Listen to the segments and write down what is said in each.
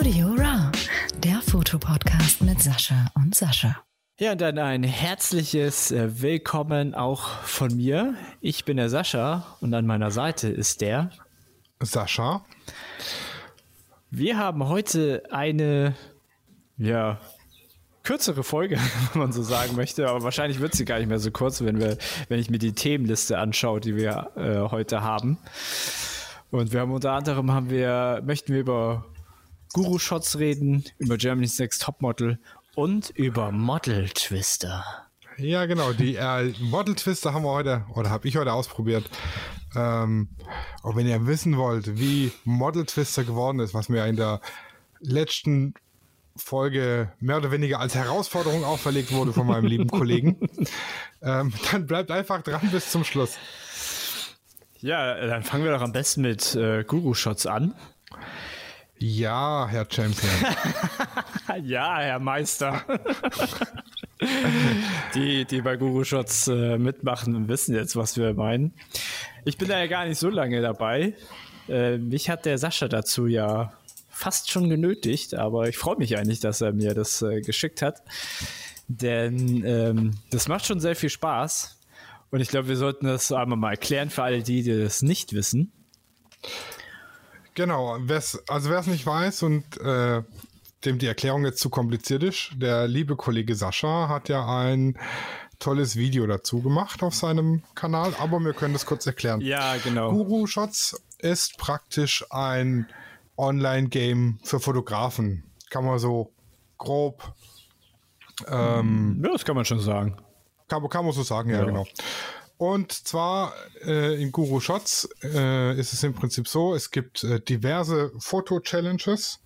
Studio Raw, der Fotopodcast mit Sascha und Sascha. Ja, und dann ein herzliches äh, Willkommen auch von mir. Ich bin der Sascha und an meiner Seite ist der Sascha. Wir haben heute eine, ja, kürzere Folge, wenn man so sagen möchte, aber wahrscheinlich wird sie gar nicht mehr so kurz, wenn wir, wenn ich mir die Themenliste anschaue, die wir äh, heute haben. Und wir haben unter anderem haben wir, möchten wir über Guru-Shots reden, über Germany's Next Topmodel und über Model Twister. Ja, genau. Die äh, Model Twister haben wir heute, oder habe ich heute ausprobiert. Ähm, und wenn ihr wissen wollt, wie Model Twister geworden ist, was mir in der letzten Folge mehr oder weniger als Herausforderung auferlegt wurde von meinem lieben Kollegen, ähm, dann bleibt einfach dran bis zum Schluss. Ja, dann fangen wir doch am besten mit äh, Guru-Shots an. Ja, Herr Champion. ja, Herr Meister. die, die bei Guru Shots äh, mitmachen, wissen jetzt, was wir meinen. Ich bin da ja gar nicht so lange dabei. Äh, mich hat der Sascha dazu ja fast schon genötigt, aber ich freue mich eigentlich, dass er mir das äh, geschickt hat. Denn ähm, das macht schon sehr viel Spaß. Und ich glaube, wir sollten das einmal mal erklären für alle, die, die das nicht wissen. Genau, wer's, also wer es nicht weiß und äh, dem die Erklärung jetzt zu kompliziert ist, der liebe Kollege Sascha hat ja ein tolles Video dazu gemacht auf seinem Kanal, aber wir können das kurz erklären. Ja, genau. Guru Shots ist praktisch ein Online-Game für Fotografen. Kann man so grob. Ähm, ja, das kann man schon sagen. Kann, kann man so sagen, ja, ja. genau. Und zwar äh, in Guru Shots äh, ist es im Prinzip so, es gibt äh, diverse Foto-Challenges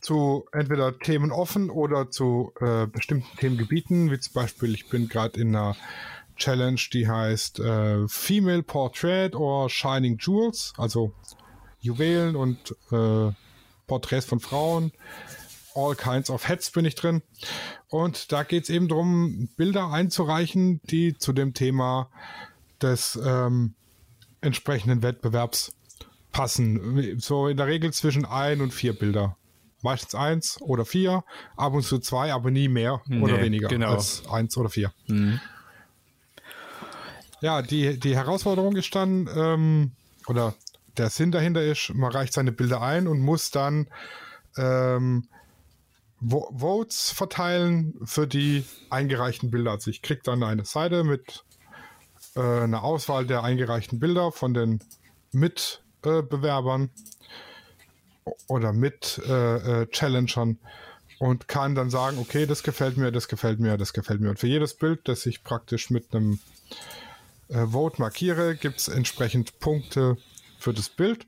zu entweder Themen offen oder zu äh, bestimmten Themengebieten, wie zum Beispiel, ich bin gerade in einer Challenge, die heißt äh, Female Portrait or Shining Jewels, also Juwelen und äh, Porträts von Frauen. All kinds of Heads bin ich drin. Und da geht es eben darum, Bilder einzureichen, die zu dem Thema des ähm, entsprechenden Wettbewerbs passen. So in der Regel zwischen ein und vier Bilder. Meistens eins oder vier, ab und zu zwei, aber nie mehr nee, oder weniger genau. als eins oder vier. Mhm. Ja, die, die Herausforderung ist dann, ähm, oder der Sinn dahinter ist, man reicht seine Bilder ein und muss dann ähm, Votes verteilen für die eingereichten Bilder. Also ich kriege dann eine Seite mit äh, einer Auswahl der eingereichten Bilder von den Mitbewerbern äh, oder mit äh, äh, und kann dann sagen, okay, das gefällt mir, das gefällt mir, das gefällt mir. Und für jedes Bild, das ich praktisch mit einem äh, Vote markiere, gibt es entsprechend Punkte für das Bild.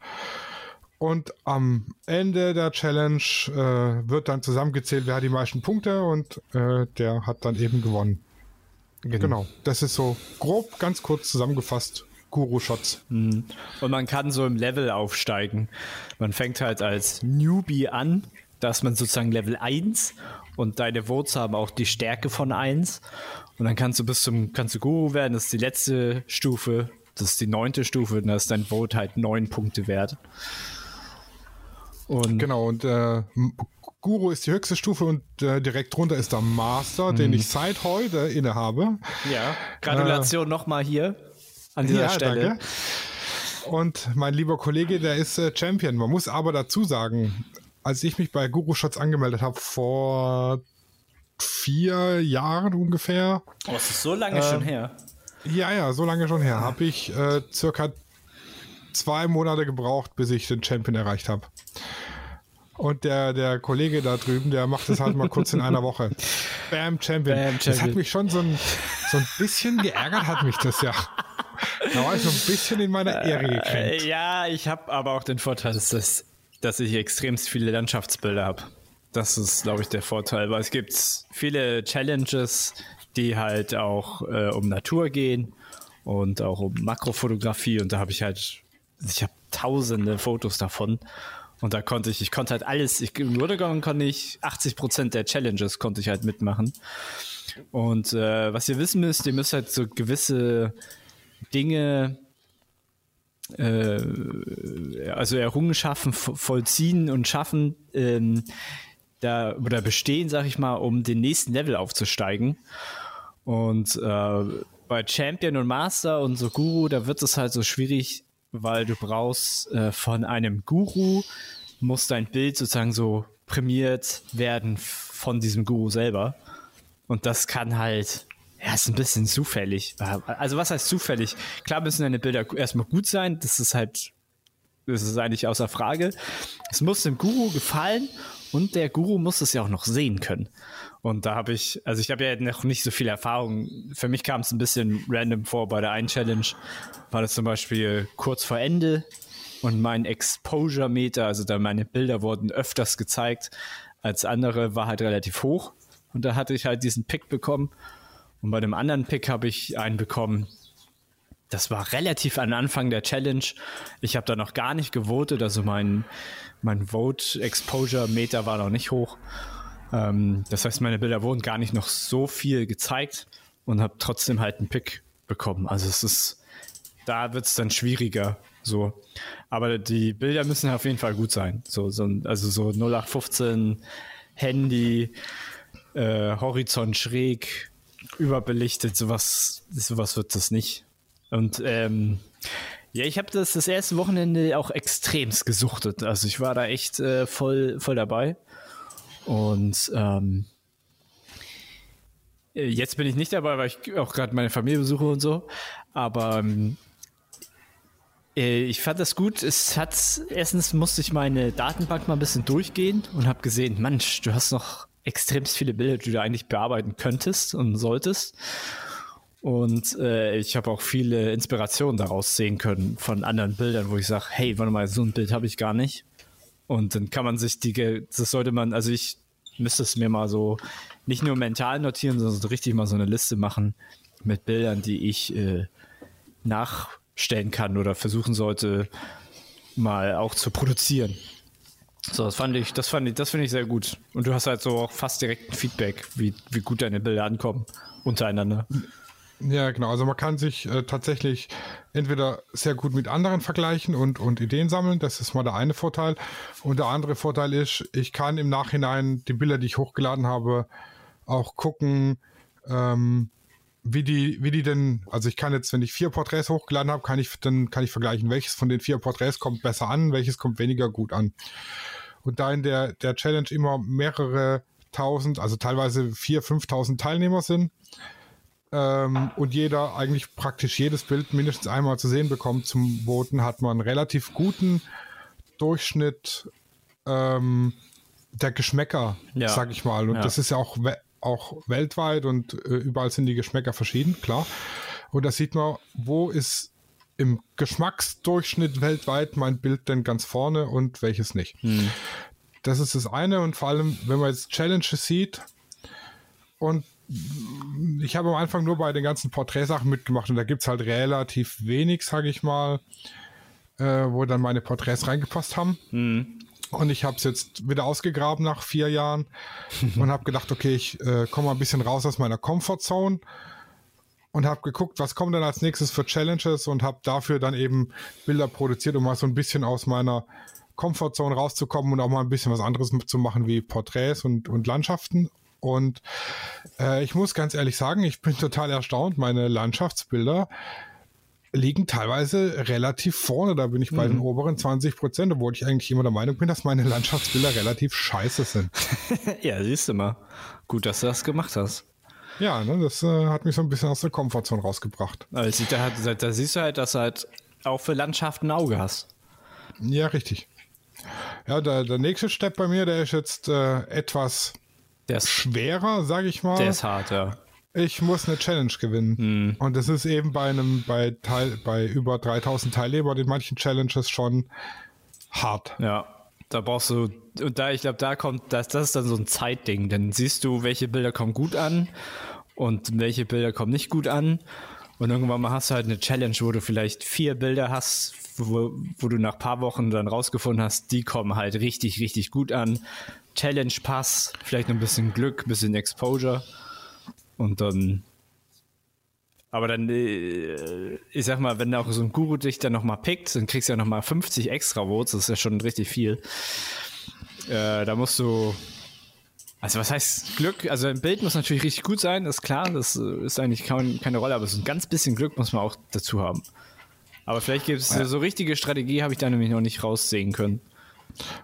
Und am Ende der Challenge äh, wird dann zusammengezählt, wer hat die meisten Punkte und äh, der hat dann eben gewonnen. Genau. genau. Das ist so grob, ganz kurz zusammengefasst. Guru-Shots. Mhm. Und man kann so im Level aufsteigen. Man fängt halt als Newbie an, dass man sozusagen Level 1 und deine Votes haben auch die Stärke von 1. Und dann kannst du bis zum, kannst du Guru werden, das ist die letzte Stufe, das ist die neunte Stufe und da ist dein Vote halt neun Punkte wert. Und genau, und äh, Guru ist die höchste Stufe und äh, direkt drunter ist der Master, mhm. den ich seit heute innehabe. Ja, Gratulation äh, nochmal hier an dieser ja, Stelle. Danke. Und mein lieber Kollege, der ist äh, Champion. Man muss aber dazu sagen, als ich mich bei Guru Shots angemeldet habe, vor vier Jahren ungefähr. Oh, es ist so lange schon her. Ja, ja, so lange schon her. Habe ich äh, circa zwei Monate gebraucht, bis ich den Champion erreicht habe. Und der, der Kollege da drüben, der macht das halt mal kurz in einer Woche. Bam, Champion. Bam, Champion. Das hat mich schon so ein, so ein bisschen geärgert, hat mich das ja. Da war ich so ein bisschen in meiner Ehre gekränkt. Äh, ja, ich habe aber auch den Vorteil, dass, das, dass ich extremst viele Landschaftsbilder habe. Das ist, glaube ich, der Vorteil, weil es gibt viele Challenges, die halt auch äh, um Natur gehen und auch um Makrofotografie und da habe ich halt, ich habe tausende Fotos davon und da konnte ich, ich konnte halt alles, ich, im Grunde konnte ich 80 Prozent der Challenges konnte ich halt mitmachen. Und äh, was ihr wissen müsst, ihr müsst halt so gewisse Dinge äh, also Errungenschaften vollziehen und schaffen, ähm, da oder bestehen, sag ich mal, um den nächsten Level aufzusteigen. Und äh, bei Champion und Master und so Guru, da wird es halt so schwierig, weil du brauchst äh, von einem Guru, muss dein Bild sozusagen so prämiert werden von diesem Guru selber. Und das kann halt, ja, ist ein bisschen zufällig. Also was heißt zufällig? Klar müssen deine Bilder erstmal gut sein, das ist halt, das ist eigentlich außer Frage. Es muss dem Guru gefallen und der Guru muss es ja auch noch sehen können. Und da habe ich, also ich habe ja noch nicht so viel Erfahrung. Für mich kam es ein bisschen random vor bei der einen Challenge. War das zum Beispiel kurz vor Ende und mein Exposure-Meter, also da meine Bilder wurden öfters gezeigt als andere, war halt relativ hoch. Und da hatte ich halt diesen Pick bekommen. Und bei dem anderen Pick habe ich einen bekommen. Das war relativ am Anfang der Challenge. Ich habe da noch gar nicht gewotet, also mein, mein Vote Exposure Meter war noch nicht hoch. Ähm, das heißt, meine Bilder wurden gar nicht noch so viel gezeigt und habe trotzdem halt einen Pick bekommen. Also es ist, da wird es dann schwieriger. So. Aber die Bilder müssen auf jeden Fall gut sein. So, so also so 0815 Handy, äh, Horizont schräg, überbelichtet, sowas, sowas wird das nicht. Und ähm, ja, ich habe das das erste Wochenende auch extremst gesuchtet. Also ich war da echt äh, voll, voll dabei. Und ähm, äh, jetzt bin ich nicht dabei, weil ich auch gerade meine Familie besuche und so. Aber ähm, äh, ich fand das gut. Es hat erstens musste ich meine Datenbank mal ein bisschen durchgehen und habe gesehen, Mensch, du hast noch extremst viele Bilder, die du eigentlich bearbeiten könntest und solltest. Und äh, ich habe auch viele Inspirationen daraus sehen können von anderen Bildern, wo ich sage, hey, warte mal, so ein Bild habe ich gar nicht. Und dann kann man sich die, das sollte man, also ich müsste es mir mal so nicht nur mental notieren, sondern so richtig mal so eine Liste machen mit Bildern, die ich äh, nachstellen kann oder versuchen sollte, mal auch zu produzieren. So, das fand ich, das fand ich, das finde ich sehr gut. Und du hast halt so auch fast direkt ein Feedback, wie, wie gut deine Bilder ankommen untereinander. Ja, genau. Also man kann sich äh, tatsächlich entweder sehr gut mit anderen vergleichen und, und Ideen sammeln. Das ist mal der eine Vorteil. Und der andere Vorteil ist, ich kann im Nachhinein die Bilder, die ich hochgeladen habe, auch gucken, ähm, wie die, wie die denn, also ich kann jetzt, wenn ich vier Porträts hochgeladen habe, kann ich, dann kann ich vergleichen, welches von den vier Porträts kommt besser an, welches kommt weniger gut an. Und da in der, der Challenge immer mehrere tausend, also teilweise vier, fünftausend Teilnehmer sind, ähm, und jeder eigentlich praktisch jedes Bild mindestens einmal zu sehen bekommt zum Voten, hat man einen relativ guten Durchschnitt ähm, der Geschmäcker, ja. sag ich mal. Und ja. das ist ja auch, auch weltweit und äh, überall sind die Geschmäcker verschieden, klar. Und da sieht man, wo ist im Geschmacksdurchschnitt weltweit mein Bild denn ganz vorne und welches nicht. Hm. Das ist das eine und vor allem, wenn man jetzt Challenges sieht und ich habe am Anfang nur bei den ganzen Porträtsachen mitgemacht und da gibt es halt relativ wenig, sage ich mal, äh, wo dann meine Porträts reingepasst haben. Mhm. Und ich habe es jetzt wieder ausgegraben nach vier Jahren und habe gedacht, okay, ich äh, komme mal ein bisschen raus aus meiner Comfortzone und habe geguckt, was kommt denn als nächstes für Challenges und habe dafür dann eben Bilder produziert, um mal so ein bisschen aus meiner Comfortzone rauszukommen und auch mal ein bisschen was anderes zu machen wie Porträts und, und Landschaften. Und äh, ich muss ganz ehrlich sagen, ich bin total erstaunt. Meine Landschaftsbilder liegen teilweise relativ vorne. Da bin ich bei mhm. den oberen 20 Prozent, obwohl ich eigentlich immer der Meinung bin, dass meine Landschaftsbilder relativ scheiße sind. ja, siehst du mal. Gut, dass du das gemacht hast. Ja, ne, das äh, hat mich so ein bisschen aus der Komfortzone rausgebracht. Also, da, da siehst du halt, dass du halt auch für Landschaften ein Auge hast. Ja, richtig. Ja, der, der nächste Step bei mir, der ist jetzt äh, etwas der ist schwerer, sage ich mal. Der ist hart, ja. Ich muss eine Challenge gewinnen. Hm. Und das ist eben bei einem, bei Teil, bei über 3000 Teilnehmern in manchen Challenges schon hart. Ja. Da brauchst du, und da, ich glaube, da kommt, das, das ist dann so ein Zeitding. Dann siehst du, welche Bilder kommen gut an und welche Bilder kommen nicht gut an. Und irgendwann mal hast du halt eine Challenge, wo du vielleicht vier Bilder hast, wo, wo du nach ein paar Wochen dann rausgefunden hast, die kommen halt richtig, richtig gut an. Challenge Pass, vielleicht noch ein bisschen Glück, ein bisschen Exposure und dann Aber dann, äh, ich sag mal, wenn auch so ein Guru dich dann nochmal pickt, dann kriegst du ja nochmal 50 extra Votes, das ist ja schon richtig viel. Äh, da musst du, also was heißt Glück? Also ein Bild muss natürlich richtig gut sein, ist klar, das äh, ist eigentlich kein, keine Rolle, aber so ein ganz bisschen Glück muss man auch dazu haben. Aber vielleicht gibt es ja. so richtige Strategie, habe ich da nämlich noch nicht raussehen können.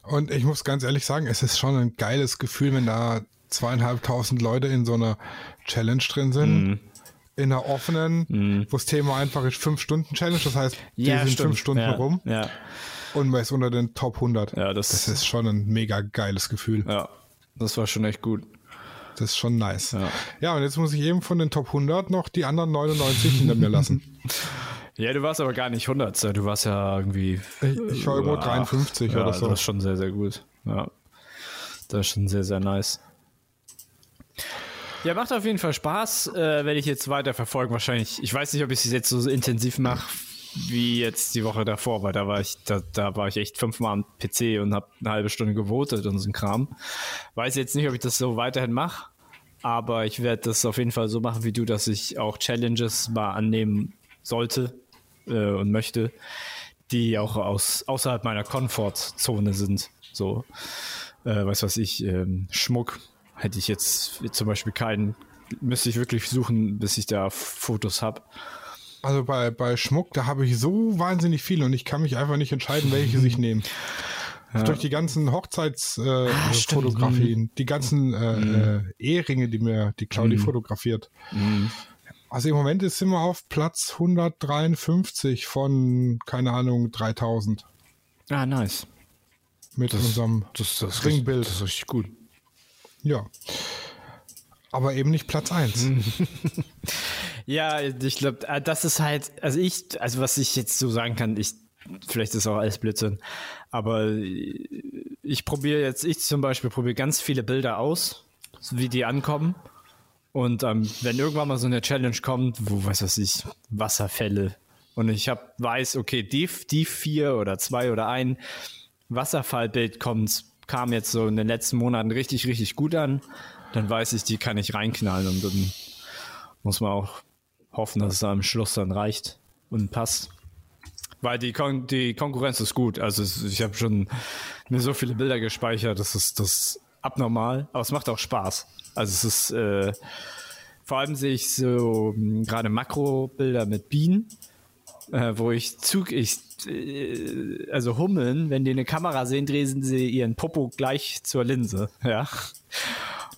Und ich muss ganz ehrlich sagen, es ist schon ein geiles Gefühl, wenn da zweieinhalbtausend Leute in so einer Challenge drin sind. Mm. In einer offenen, mm. wo das Thema einfach ist, fünf Stunden Challenge. Das heißt, die ja, sind stimmt. fünf Stunden ja. rum. Ja. Und man ist unter den Top 100. Ja, das, das ist schon ein mega geiles Gefühl. Ja, das war schon echt gut. Das ist schon nice. Ja. ja, und jetzt muss ich eben von den Top 100 noch die anderen 99 hinter mir lassen. Ja, du warst aber gar nicht 100. Du warst ja irgendwie. Ich, ich war irgendwo 53 ja, oder so. Das ist schon sehr, sehr gut. Ja. Das ist schon sehr, sehr nice. Ja, macht auf jeden Fall Spaß. Äh, werde ich jetzt weiter verfolgen. Wahrscheinlich. Ich weiß nicht, ob ich es jetzt so intensiv mache wie jetzt die Woche davor, weil da war ich, da, da war ich echt fünfmal am PC und habe eine halbe Stunde gewotet und so ein Kram. Weiß jetzt nicht, ob ich das so weiterhin mache, aber ich werde das auf jeden Fall so machen wie du, dass ich auch Challenges mal annehmen sollte äh, und möchte, die auch aus, außerhalb meiner Komfortzone sind. So, äh, weiß was ich, ähm, Schmuck hätte ich jetzt zum Beispiel keinen, müsste ich wirklich suchen, bis ich da Fotos habe. Also bei, bei Schmuck, da habe ich so wahnsinnig viel und ich kann mich einfach nicht entscheiden, welche ich nehme. Ja. Durch die ganzen Hochzeitsfotografien, äh, ah, die ganzen äh, mhm. äh, Eheringe, die mir die Claudi mhm. fotografiert. Mhm. Also im Moment sind wir auf Platz 153 von, keine Ahnung, 3000. Ah, nice. Mit das, unserem das, das Ringbild. Das ist richtig gut. Ja. Aber eben nicht Platz 1. ja, ich glaube, äh, das ist halt, also ich, also was ich jetzt so sagen kann, ich, vielleicht ist auch alles Blödsinn, aber ich probiere jetzt, ich zum Beispiel probiere ganz viele Bilder aus, wie die ankommen. Und ähm, wenn irgendwann mal so eine Challenge kommt, wo, weiß was ich, Wasserfälle, und ich hab, weiß, okay, die, die vier oder zwei oder ein Wasserfallbild kommt, kam jetzt so in den letzten Monaten richtig, richtig gut an, dann weiß ich, die kann ich reinknallen und dann muss man auch hoffen, dass es am Schluss dann reicht und passt. Weil die, Kon die Konkurrenz ist gut. Also ich habe schon mir so viele Bilder gespeichert, das ist das abnormal, aber es macht auch Spaß. Also es ist äh, vor allem sehe ich so hm, gerade Makrobilder mit Bienen, äh, wo ich Zug, ich äh, also Hummeln, wenn die eine Kamera sehen, drehen sie ihren Popo gleich zur Linse, ja.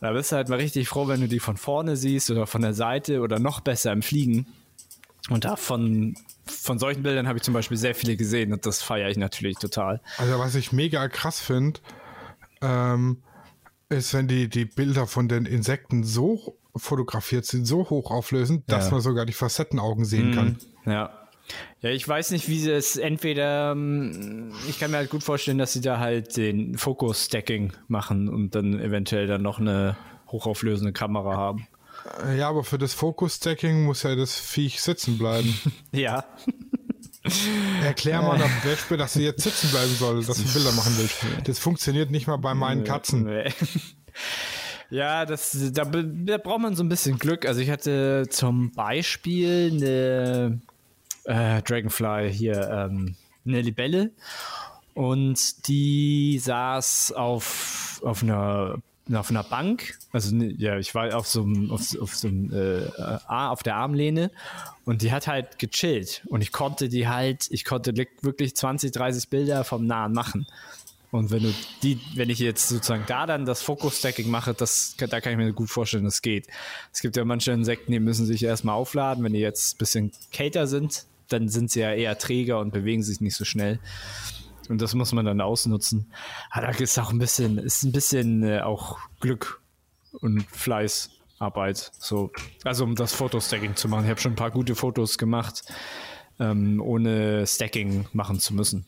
Da bist du halt mal richtig froh, wenn du die von vorne siehst oder von der Seite oder noch besser im Fliegen. Und davon, von solchen Bildern habe ich zum Beispiel sehr viele gesehen und das feiere ich natürlich total. Also was ich mega krass finde, ähm, ist, wenn die, die Bilder von den Insekten so fotografiert sind, so hoch auflösen, dass ja. man sogar die Facettenaugen sehen mhm. kann. Ja. Ja, ich weiß nicht, wie sie es entweder, ähm, ich kann mir halt gut vorstellen, dass sie da halt den Fokus-Stacking machen und dann eventuell dann noch eine hochauflösende Kamera haben. Äh, ja, aber für das Fokus-Stacking muss ja das Viech sitzen bleiben. ja. Erklär mal der Beispiel, dass sie jetzt sitzen bleiben soll, dass sie Bilder machen will. Das funktioniert nicht mal bei meinen Katzen. Ja, das, da, da braucht man so ein bisschen Glück. Also ich hatte zum Beispiel eine äh, Dragonfly hier ähm, eine Libelle. Und die saß auf, auf einer auf einer Bank, also ja, ich war auf so einem, auf, auf so einem, äh, auf der Armlehne. Und die hat halt gechillt. Und ich konnte die halt, ich konnte wirklich 20, 30 Bilder vom Nahen machen. Und wenn du die, wenn ich jetzt sozusagen da dann das Focus-Stacking mache, das, da kann ich mir gut vorstellen, das geht. Es gibt ja manche Insekten, die müssen sich erstmal aufladen, wenn die jetzt ein bisschen kälter sind, dann sind sie ja eher träger und bewegen sich nicht so schnell. Und das muss man dann ausnutzen. Aber da ist auch ein bisschen, ist ein bisschen äh, auch Glück und Fleißarbeit. So, also um das Fotostacking zu machen. Ich habe schon ein paar gute Fotos gemacht, ähm, ohne Stacking machen zu müssen.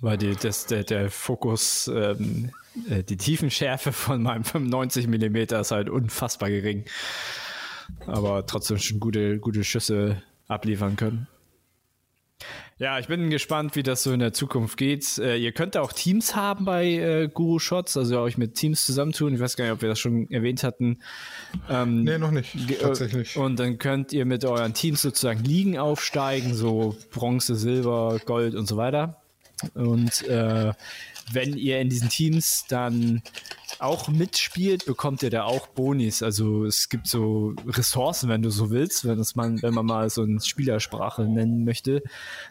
Weil die, das, der, der Fokus, ähm, äh, die Tiefenschärfe von meinem 95 mm ist halt unfassbar gering. Aber trotzdem schon gute, gute Schüsse abliefern können. Ja, ich bin gespannt, wie das so in der Zukunft geht. Äh, ihr könnt auch Teams haben bei äh, Guru Shots, also euch mit Teams zusammentun. Ich weiß gar nicht, ob wir das schon erwähnt hatten. Ähm, nee, noch nicht, tatsächlich. Und dann könnt ihr mit euren Teams sozusagen Ligen aufsteigen, so Bronze, Silber, Gold und so weiter. Und äh, wenn ihr in diesen Teams dann auch mitspielt, bekommt ihr da auch Bonis. Also es gibt so Ressourcen, wenn du so willst, wenn das man, wenn man mal so eine Spielersprache nennen möchte.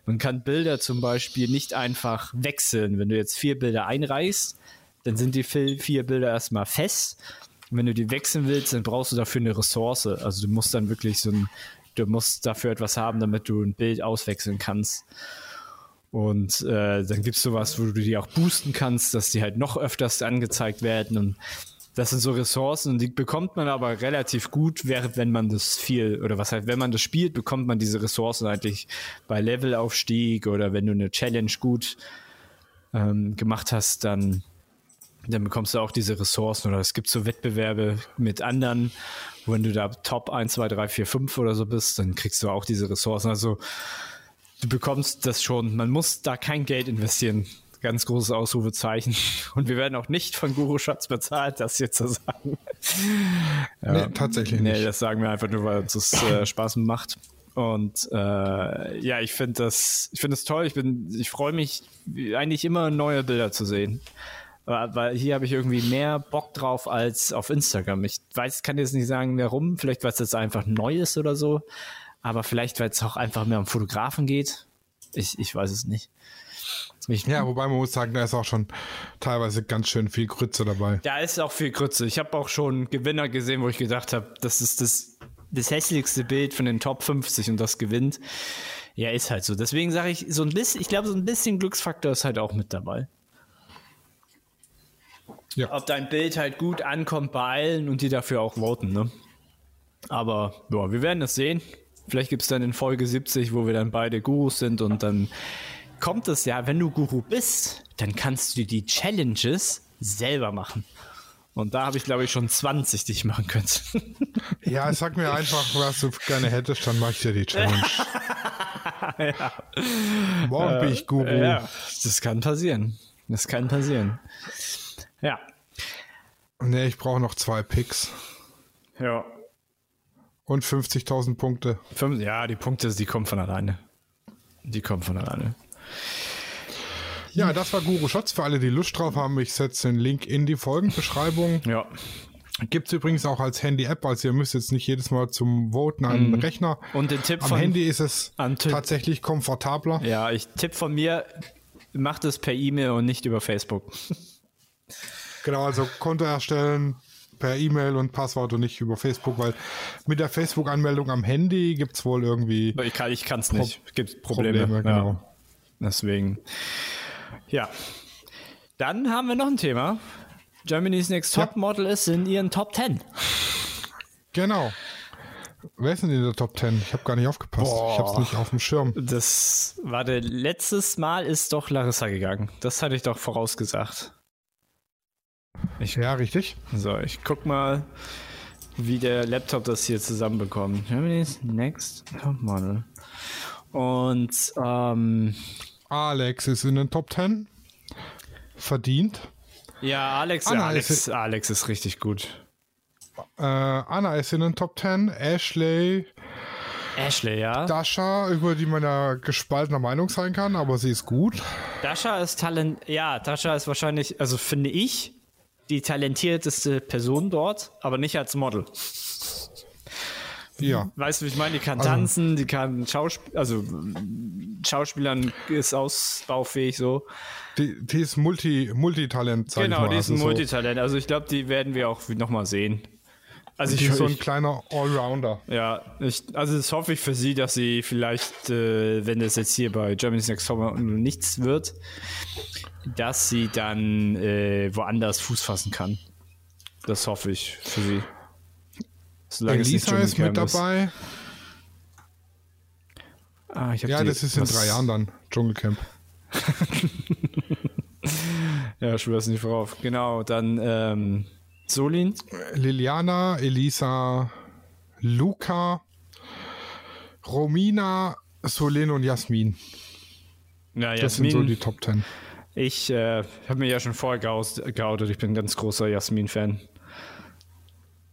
Man kann Bilder zum Beispiel nicht einfach wechseln. Wenn du jetzt vier Bilder einreißt, dann sind die vier Bilder erstmal fest. Und wenn du die wechseln willst, dann brauchst du dafür eine Ressource. Also du musst dann wirklich so ein, du musst dafür etwas haben, damit du ein Bild auswechseln kannst. Und äh, dann gibt es sowas, wo du die auch boosten kannst, dass die halt noch öfters angezeigt werden. Und das sind so Ressourcen, die bekommt man aber relativ gut, während wenn man das viel, oder was halt, wenn man das spielt, bekommt man diese Ressourcen eigentlich bei Levelaufstieg oder wenn du eine Challenge gut ähm, gemacht hast, dann, dann bekommst du auch diese Ressourcen. Oder es gibt so Wettbewerbe mit anderen, wenn du da Top 1, 2, 3, 4, 5 oder so bist, dann kriegst du auch diese Ressourcen. Also du bekommst das schon. Man muss da kein Geld investieren. Ganz großes Ausrufezeichen. Und wir werden auch nicht von Guru Schatz bezahlt, das hier zu sagen. ja. Nee, tatsächlich nicht. Nee, das sagen wir einfach nur, weil uns das äh, Spaß macht. Und äh, ja, ich finde das, ich finde das toll. Ich bin, ich freue mich eigentlich immer neue Bilder zu sehen. Weil hier habe ich irgendwie mehr Bock drauf als auf Instagram. Ich weiß, kann jetzt nicht sagen, warum. Vielleicht, weil es jetzt einfach neu ist oder so aber vielleicht, weil es auch einfach mehr um Fotografen geht. Ich, ich weiß es nicht. Ich, ja, wobei man muss sagen, da ist auch schon teilweise ganz schön viel Grütze dabei. Da ist auch viel Grütze. Ich habe auch schon Gewinner gesehen, wo ich gedacht habe, das ist das, das hässlichste Bild von den Top 50 und das gewinnt. Ja, ist halt so. Deswegen sage ich, so ein bisschen, ich glaube, so ein bisschen Glücksfaktor ist halt auch mit dabei. Ja. Ob dein Bild halt gut ankommt bei allen und die dafür auch voten, ne? Aber ja, wir werden es sehen. Vielleicht gibt es dann in Folge 70, wo wir dann beide Gurus sind und dann kommt es ja, wenn du Guru bist, dann kannst du die Challenges selber machen. Und da habe ich, glaube ich, schon 20, die ich machen könnte. Ja, sag mir einfach, was du gerne hättest, dann mache ich dir die Challenge. ja. Morgen äh, bin ich Guru. Ja, das kann passieren. Das kann passieren. Ja. Nee, ich brauche noch zwei Picks. Ja, und 50.000 Punkte. Fünf, ja, die Punkte, die kommen von alleine. Die kommen von alleine. Ja, das war Guru Shots. Für alle, die Lust drauf haben, ich setze den Link in die Folgenbeschreibung. Ja. Gibt es übrigens auch als Handy-App, also ihr müsst jetzt nicht jedes Mal zum Voten an den mhm. Rechner. Und den Tipp Am von, Handy ist es tatsächlich komfortabler. Ja, ich Tipp von mir, macht es per E-Mail und nicht über Facebook. Genau, also Konto erstellen, per E-Mail und Passwort und nicht über Facebook, weil mit der Facebook-Anmeldung am Handy gibt es wohl irgendwie. Ich kann es kann's nicht. Es gibt Probleme. Probleme genau. Ja. Deswegen. Ja. Dann haben wir noch ein Thema. Germany's Next Top ja. Model ist in ihren Top 10. Genau. Wer ist denn in der Top 10? Ich habe gar nicht aufgepasst. Boah. Ich habe es nicht auf dem Schirm. Das war der letztes Mal ist doch Larissa gegangen. Das hatte ich doch vorausgesagt. Ich, ja, richtig. So, ich guck mal, wie der Laptop das hier zusammenbekommt. Germany's Next Top Model. Und ähm, Alex ist in den Top 10. Verdient. Ja, Alex, Anna Alex, ist, Alex ist richtig gut. Äh, Anna ist in den Top 10. Ashley. Ashley, ja. Dasha, über die man ja gespaltener Meinung sein kann, aber sie ist gut. Dasha ist Talent. Ja, Dasha ist wahrscheinlich, also finde ich, die talentierteste Person dort, aber nicht als Model. Ja. Weißt du, wie ich meine? Die kann also, tanzen, die kann Schauspiel, also Schauspielern ist ausbaufähig so. Die, die ist Multi, Multitalent, sag Genau, die ist ein also Multitalent. Also ich glaube, die werden wir auch nochmal sehen. Also ich, ist so ein ich, kleiner Allrounder. Ja, ich, also das hoffe ich für sie, dass sie vielleicht, äh, wenn das jetzt hier bei Germany's Next Top nichts wird, dass sie dann äh, woanders Fuß fassen kann. Das hoffe ich für sie. Solange Elisa ist mit dabei. Ah, ja, die, das ist in drei Jahren dann Dschungelcamp. ja, schwör's nicht vorauf. Genau, dann ähm, Solin. Liliana, Elisa, Luca, Romina, Solin und Jasmin. Ja, das sind so die Top 10. Ich äh, habe mir ja schon vorher geoutet. Ich bin ein ganz großer Jasmin-Fan.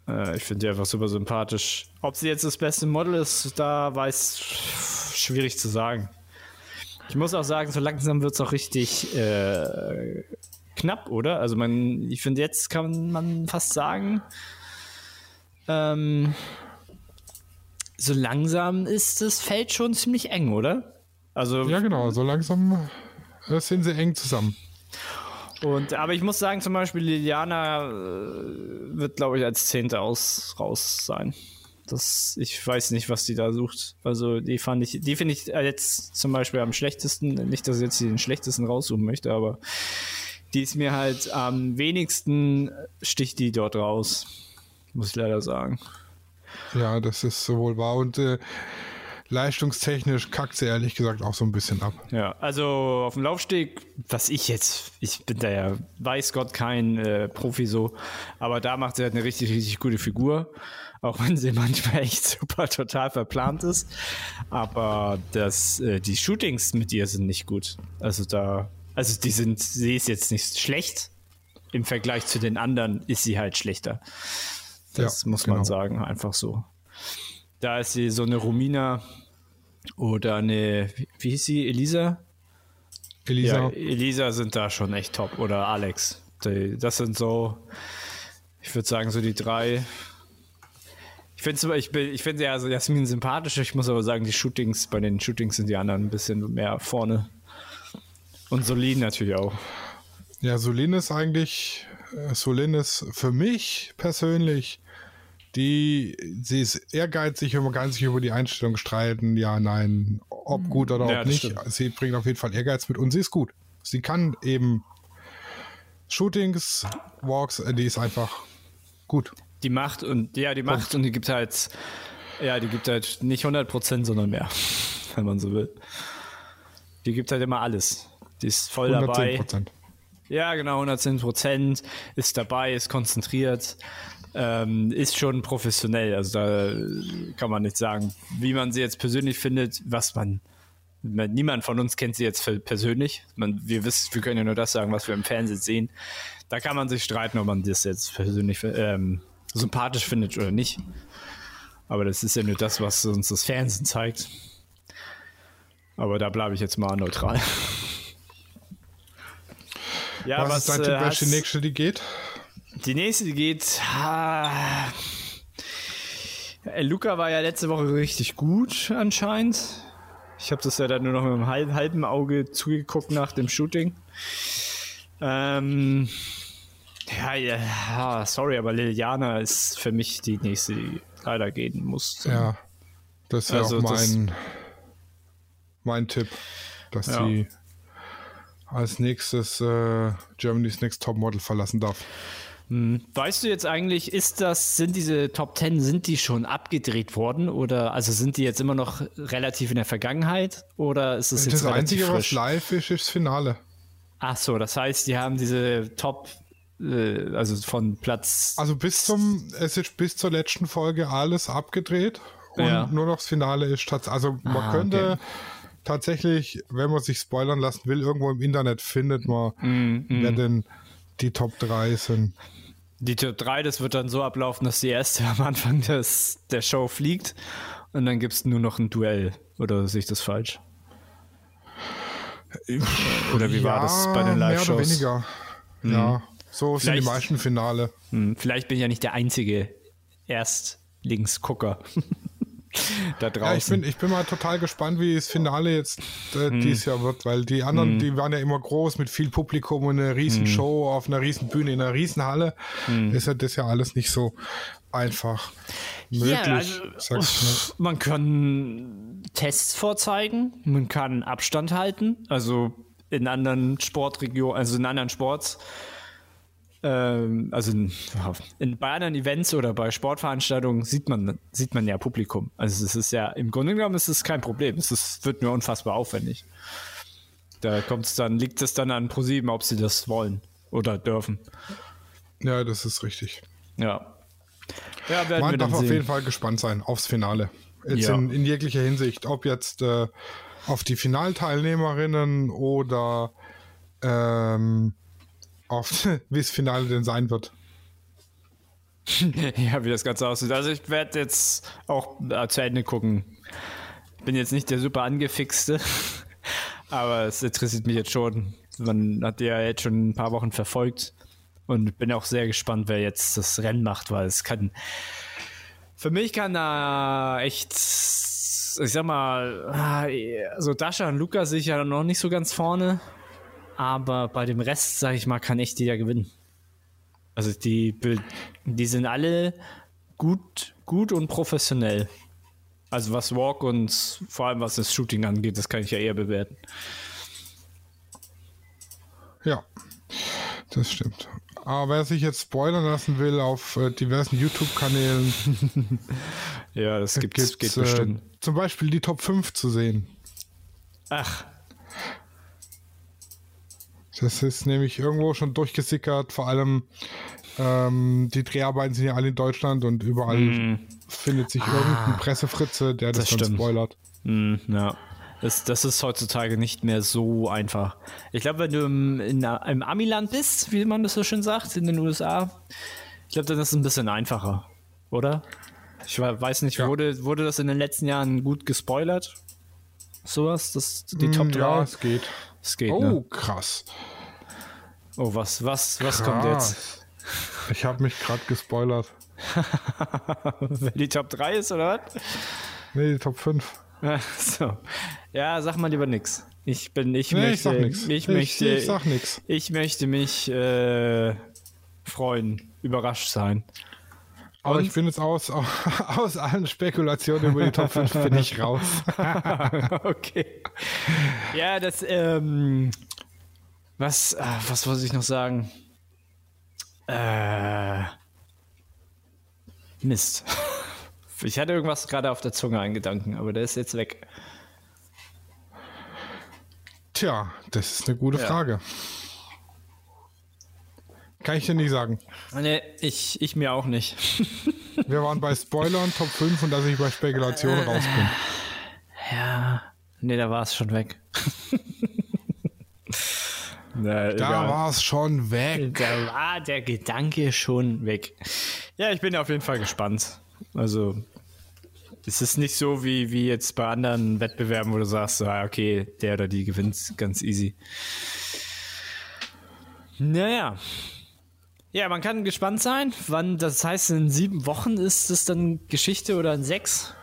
Äh, ich finde die einfach super sympathisch. Ob sie jetzt das beste Model ist, da weiß schwierig zu sagen. Ich muss auch sagen, so langsam wird es auch richtig äh, knapp, oder? Also man, ich finde, jetzt kann man fast sagen, ähm, so langsam ist das Feld schon ziemlich eng, oder? Also ja, genau, so langsam äh, sind sie eng zusammen. Und, aber ich muss sagen, zum Beispiel Liliana äh, wird, glaube ich, als Zehnte aus, raus sein. Das, ich weiß nicht, was die da sucht. Also die fand ich, die finde ich jetzt zum Beispiel am schlechtesten. Nicht, dass ich jetzt den schlechtesten raussuchen möchte, aber die ist mir halt am wenigsten sticht die dort raus. Muss ich leider sagen. Ja, das ist sowohl wahr und äh, leistungstechnisch kackt sie ehrlich gesagt auch so ein bisschen ab. Ja, also auf dem Laufsteg, was ich jetzt, ich bin da ja, weiß Gott, kein äh, Profi so, aber da macht sie halt eine richtig, richtig gute Figur, auch wenn sie manchmal echt super total verplant ist. Aber das, äh, die Shootings mit ihr sind nicht gut. Also da, also die sind, sie ist jetzt nicht schlecht. Im Vergleich zu den anderen ist sie halt schlechter. Das ja, muss genau. man sagen, einfach so. Da ist sie so eine Romina oder eine, wie hieß sie, Elisa? Elisa. Ja, Elisa sind da schon echt top. Oder Alex. Die, das sind so, ich würde sagen, so die drei. Ich finde ich, ich finde ja also Jasmin sympathisch. Ich muss aber sagen, die Shootings, bei den Shootings sind die anderen ein bisschen mehr vorne. Und Solin natürlich auch. Ja, Solin ist eigentlich, äh, Solin ist für mich persönlich die, sie ist ehrgeizig und man kann sich über die Einstellung streiten, ja, nein, ob hm. gut oder ja, ob nicht. Stimmt. Sie bringt auf jeden Fall Ehrgeiz mit und sie ist gut. Sie kann eben Shootings, Walks, äh, die ist einfach gut. Die macht und, ja, die macht Punkt. und die gibt halt, ja, die gibt halt nicht 100 Prozent, sondern mehr, wenn man so will. Die gibt halt immer alles. Die ist voll 110%. dabei. Ja, genau, 110 Prozent, ist dabei, ist konzentriert ähm, ist schon professionell. Also da kann man nicht sagen, wie man sie jetzt persönlich findet, was man. Niemand von uns kennt sie jetzt persönlich. Man, wir wissen, wir können ja nur das sagen, was wir im Fernsehen sehen. Da kann man sich streiten, ob man das jetzt persönlich ähm, sympathisch findet oder nicht. Aber das ist ja nur das, was uns das Fernsehen zeigt. Aber da bleibe ich jetzt mal neutral. ja, was, was ist dein Tipp, äh, welche nächste die geht? Die nächste die geht. Ah, Luca war ja letzte Woche richtig gut anscheinend. Ich habe das ja dann nur noch mit einem halb, halben Auge zugeguckt nach dem Shooting. Ähm, ja, ja, sorry, aber Liliana ist für mich die nächste, die leider gehen muss. Ja, das wäre also auch mein, mein Tipp, dass ja. sie als nächstes äh, Germany's Next Top Model verlassen darf. Hm. Weißt du jetzt eigentlich, ist das, sind diese Top Ten, sind die schon abgedreht worden oder also sind die jetzt immer noch relativ in der Vergangenheit oder ist es jetzt Das Einzige, frisch? was live ist, ist das Finale. Ach so, das heißt, die haben diese Top, äh, also von Platz. Also bis zum, es ist bis zur letzten Folge alles abgedreht und ja. nur noch das Finale ist tatsächlich, also man ah, könnte okay. Tatsächlich, wenn man sich spoilern lassen will, irgendwo im Internet findet man, mm, mm. wer denn die Top 3 sind. Die Top 3, das wird dann so ablaufen, dass die erste am Anfang des, der Show fliegt und dann gibt es nur noch ein Duell. Oder sehe ich das falsch? Oder wie ja, war das bei den Live-Shows? Mehr oder weniger. Hm. Ja, so Vielleicht, sind die meisten Finale. Hm. Vielleicht bin ich ja nicht der einzige Erstlingsgucker. da draußen. Ja, ich bin, ich bin mal total gespannt, wie das Finale jetzt äh, hm. dieses Jahr wird, weil die anderen, hm. die waren ja immer groß mit viel Publikum und einer riesen hm. Show auf einer riesen Bühne in einer riesen Halle. Hm. Ist ja das ja alles nicht so einfach möglich. Ja, also, man kann Tests vorzeigen, man kann Abstand halten, also in anderen Sportregionen, also in anderen Sports ähm, also in, in, bei anderen Events oder bei Sportveranstaltungen sieht man, sieht man ja Publikum. Also es ist ja, im Grunde genommen ist es kein Problem. Es ist, wird nur unfassbar aufwendig. Da kommt es dann, liegt es dann an ProSieben, ob sie das wollen oder dürfen. Ja, das ist richtig. Ja. ja Man darf auf jeden Fall gespannt sein aufs Finale. Jetzt ja. in, in, jeglicher Hinsicht. Ob jetzt äh, auf die Finalteilnehmerinnen oder ähm, auf wie das Finale denn sein wird. ja, wie das Ganze aussieht. Also ich werde jetzt auch äh, zu Ende gucken. Bin jetzt nicht der super angefixte, aber es interessiert mich jetzt schon. Man hat ja jetzt schon ein paar Wochen verfolgt und bin auch sehr gespannt, wer jetzt das Rennen macht, weil es kann. Für mich kann da echt, ich sag mal, ah, so Dasha und Luca ja noch nicht so ganz vorne. Aber bei dem Rest, sag ich mal, kann echt jeder gewinnen. Also die, die sind alle gut, gut und professionell. Also was Walk und vor allem was das Shooting angeht, das kann ich ja eher bewerten. Ja, das stimmt. Aber wer sich jetzt spoilern lassen will auf äh, diversen YouTube-Kanälen, ja, das gibt's, geht bestimmt. Äh, zum Beispiel die Top 5 zu sehen. Ach. Das ist nämlich irgendwo schon durchgesickert, vor allem ähm, die Dreharbeiten sind ja alle in Deutschland und überall mm. findet sich ah, irgendein Pressefritze, der das, das dann stimmt. spoilert. Mm, ja. Das, das ist heutzutage nicht mehr so einfach. Ich glaube, wenn du im, in, im Amiland bist, wie man das so schön sagt, in den USA, ich glaube, dann ist es ein bisschen einfacher, oder? Ich weiß nicht, ja. wurde, wurde das in den letzten Jahren gut gespoilert? Sowas? Das, die Top 3? Ja, es geht. Es geht, oh, ne? krass. Oh, was, was, was kommt jetzt? Ich habe mich gerade gespoilert. Wenn die Top 3 ist, oder was? Nee, die Top 5. so. Ja, sag mal lieber nix. Ich bin, ich nee, möchte, ich. Ich, ich möchte, ich sag nix. Ich möchte mich äh, freuen, überrascht sein. Aber ich bin jetzt aus, aus allen Spekulationen über die Top 5 bin ich raus. okay. Ja, das, ähm, was, äh, was muss ich noch sagen? Äh, Mist. Ich hatte irgendwas gerade auf der Zunge, einen Gedanken, aber der ist jetzt weg. Tja, das ist eine gute ja. Frage. Kann ich dir nicht sagen. Nee, ich, ich mir auch nicht. Wir waren bei Spoilern Top 5 und dass ich bei Spekulation raus bin. Ja, nee, da war es schon weg. Na, da war es schon weg. Da war der Gedanke schon weg. Ja, ich bin auf jeden Fall gespannt. Also, es ist nicht so wie, wie jetzt bei anderen Wettbewerben, wo du sagst, ah, okay, der oder die gewinnt ganz easy. Naja. Ja, man kann gespannt sein, wann, das heißt, in sieben Wochen ist es dann Geschichte oder in sechs?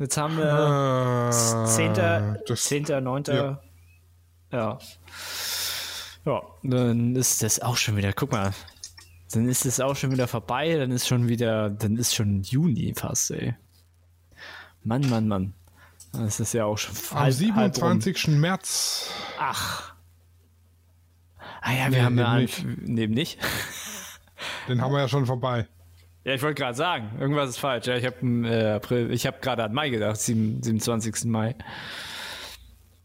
Jetzt haben wir äh, 10., 10., 9. Ja. ja. Ja, dann ist das auch schon wieder, guck mal, dann ist es auch schon wieder vorbei, dann ist schon wieder, dann ist schon Juni fast, ey. Mann, Mann, Mann. Das ist ja auch schon Am halb, 27. Halb März. Ach. Ah ja, wir nee, haben ja nicht. neben nicht. Den haben wir ja schon vorbei. Ja, ich wollte gerade sagen, irgendwas ist falsch. Ja, ich habe äh, April, ich habe gerade an Mai gedacht, 7, 27. Mai.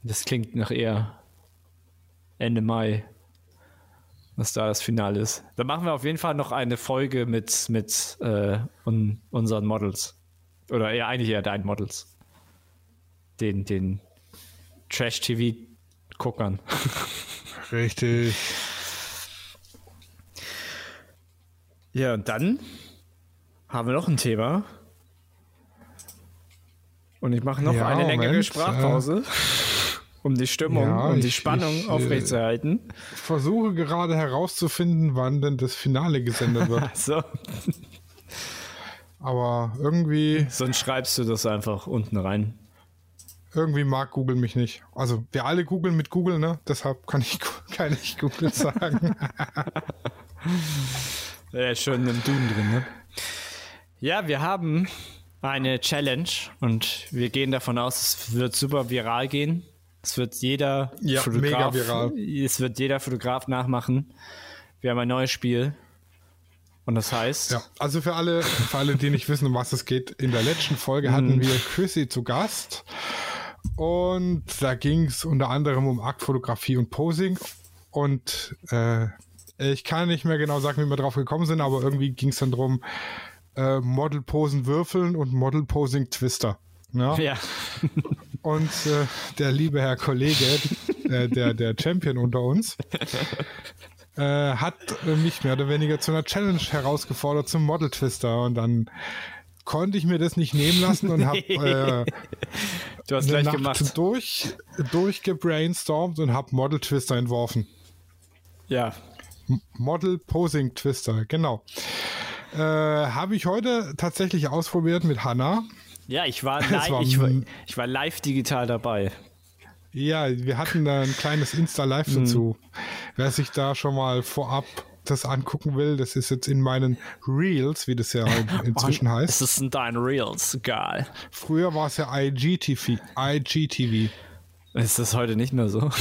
Das klingt nach eher Ende Mai, was da das Finale ist. Da machen wir auf jeden Fall noch eine Folge mit, mit äh, un, unseren Models. Oder eher eigentlich eher deinen Models. Den, den Trash-TV-Guckern. Richtig. Ja, und dann haben wir noch ein Thema. Und ich mache noch ja, eine Moment, längere Sprachpause. Äh um die Stimmung ja, und die Spannung ich, aufrechtzuerhalten. Ich versuche gerade herauszufinden, wann denn das Finale gesendet wird. so. Aber irgendwie. Sonst schreibst du das einfach unten rein. Irgendwie mag Google mich nicht. Also wir alle googeln mit Google, ne? Deshalb kann ich, kann ich Google sagen. ja, schon im Duden drin, ne? Ja, wir haben eine Challenge und wir gehen davon aus, es wird super viral gehen. Es wird jeder ja, Fotograf, es wird jeder Fotograf nachmachen. Wir haben ein neues Spiel. Und das heißt. Ja, also für alle, für alle, die nicht wissen, um was es geht, in der letzten Folge hatten mhm. wir Chrissy zu Gast. Und da ging es unter anderem um Aktfotografie und Posing. Und äh, ich kann nicht mehr genau sagen, wie wir drauf gekommen sind, aber irgendwie ging es dann darum, äh, Model-Posen würfeln und Model-Posing Twister. Ja. ja. Und äh, der liebe Herr Kollege, äh, der, der Champion unter uns, äh, hat mich mehr oder weniger zu einer Challenge herausgefordert zum Model Twister. Und dann konnte ich mir das nicht nehmen lassen und habe äh, Du hast gleich Nacht gemacht. durch, durchgebrainstormt und habe Model Twister entworfen. Ja. Model Posing Twister, genau. Äh, habe ich heute tatsächlich ausprobiert mit Hannah. Ja, ich war, live, war ich, war, ich war live digital dabei. Ja, wir hatten da ein kleines Insta-Live Mhm. dazu. Wer sich da schon mal vorab das angucken will, das ist jetzt in meinen Reels, wie das ja inzwischen Es heißt. ist in deinen Reels, geil. Früher war es ja IGTV. IGTV. Ist das heute nicht mehr so?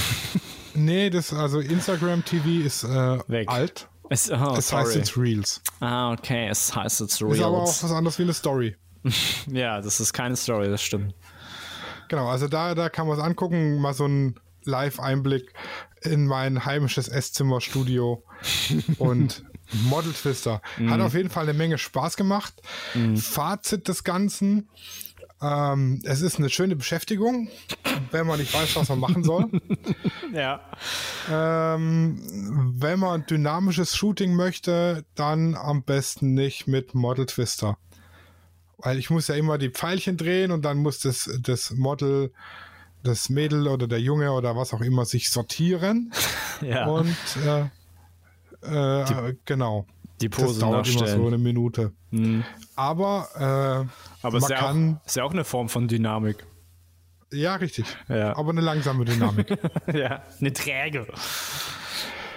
Nee, das, also Instagram TV ist äh, Weg. alt. Es, oh, Das sorry. heißt jetzt Reels. ah, okay, es heißt jetzt Ist aber auch Reels. was anderes wie eine Story. Ja, das ist keine Story, das stimmt. Genau, also da, da kann man es angucken, mal so ein Live-Einblick in mein heimisches Esszimmerstudio und Model Twister. Hat auf jeden Fall eine Menge Spaß gemacht. Fazit des Ganzen. Ähm, es ist eine schöne Beschäftigung, wenn man nicht weiß, was man machen soll. Ja. ähm, wenn man dynamisches Shooting möchte, dann am besten nicht mit Model Twister. Weil ich muss ja immer die Pfeilchen drehen und dann muss das, das Model, das Mädel oder der Junge oder was auch immer sich sortieren. Ja. Und äh, äh, genau. die Das Pose dauert immer so eine Minute. Aber äh, Aber ist man ja, kann, auch, ist ja auch eine Form von Dynamik. ja richtig, Ja. aber eine langsame Dynamik. ja. Eine träge.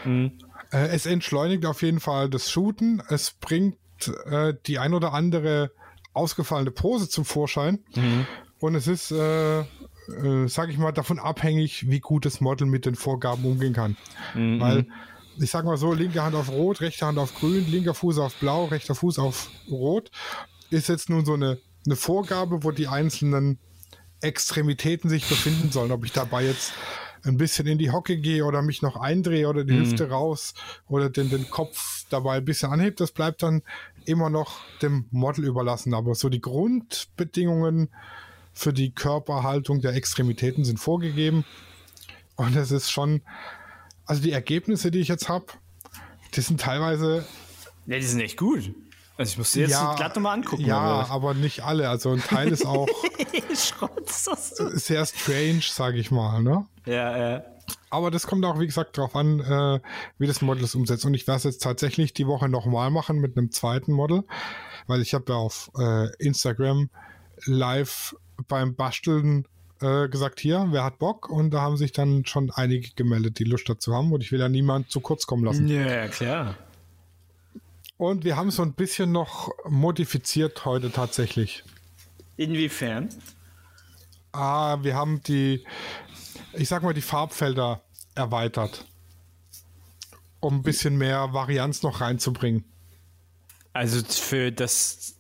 Äh, es entschleunigt auf jeden Fall das Shooten. Es bringt äh, die ein oder andere ausgefallene Pose zum Vorschein. Und es ist, äh, äh, sag ich mal, davon abhängig, wie gut das Model mit den Vorgaben umgehen kann. Weil, ich sag mal so, linke Hand auf Rot, rechte Hand auf Grün, linker Fuß auf Blau, rechter Fuß auf Rot, ist jetzt nun so eine, eine Vorgabe, wo die einzelnen Extremitäten sich befinden sollen. Ob ich dabei jetzt ein bisschen in die Hocke gehe oder mich noch eindrehe oder die Hüfte raus oder den, den Kopf dabei ein bisschen anhebt, das bleibt dann immer noch dem Model überlassen. Aber so die Grundbedingungen für die Körperhaltung der Extremitäten sind vorgegeben. Und es ist schon, also die Ergebnisse, die ich jetzt habe, die sind teilweise Ja, die sind echt gut. Also ich muss dir jetzt glatt nochmal angucken. Ja, aber- nicht alle. Also ein Teil ist auch das sehr strange, sage ich mal. Ne? Ja, ja. Aber das kommt auch, wie gesagt, darauf an, äh, wie das Model es umsetzt. Und ich werde es jetzt tatsächlich die Woche nochmal machen mit einem zweiten Model, weil ich habe ja auf äh, Instagram live beim Basteln äh, gesagt, hier, wer hat Bock? Und da haben sich dann schon einige gemeldet, die Lust dazu haben. Und ich will ja niemand zu kurz kommen lassen. Ja, klar. Und wir haben so ein bisschen noch modifiziert heute tatsächlich. Inwiefern? Ah, wir haben die, ich sag mal, die Farbfelder erweitert. Um ein bisschen mehr Varianz noch reinzubringen. Also für das